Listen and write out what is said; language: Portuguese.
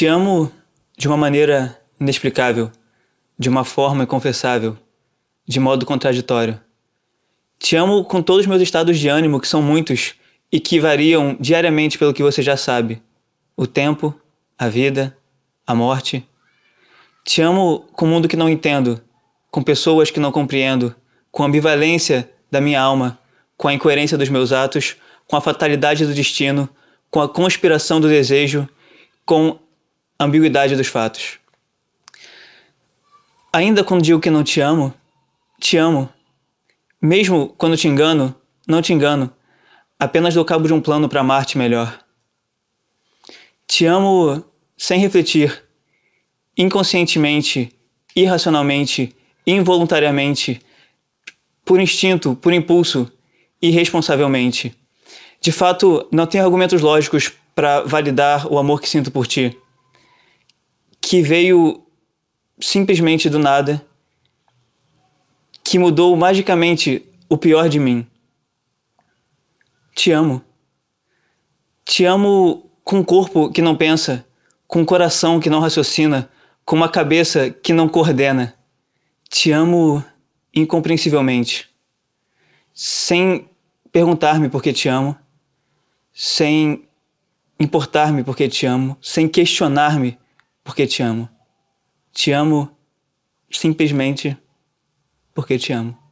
Te amo de uma maneira inexplicável, de uma forma inconfessável, de modo contraditório. Te amo com todos os meus estados de ânimo, que são muitos e que variam diariamente pelo que você já sabe: o tempo, a vida, a morte. Te amo com o mundo que não entendo, com pessoas que não compreendo, com a ambivalência da minha alma, com a incoerência dos meus atos, com a fatalidade do destino, com a conspiração do desejo, com ambiguidade dos fatos. Ainda quando digo que não te amo, te amo. Mesmo quando te engano, não te engano. Apenas dou cabo de um plano para amar-te melhor. Te amo sem refletir, inconscientemente, irracionalmente, involuntariamente, por instinto, por impulso, irresponsavelmente. De fato, não tenho argumentos lógicos para validar o amor que sinto por ti, que veio simplesmente do nada, que mudou magicamente o pior de mim. Te amo. Te amo com um corpo que não pensa, com um coração que não raciocina, com uma cabeça que não coordena. Te amo incompreensivelmente, sem perguntar-me por que te amo, sem importar-me porque te amo, sem questionar-me porque te amo. Te amo simplesmente porque te amo.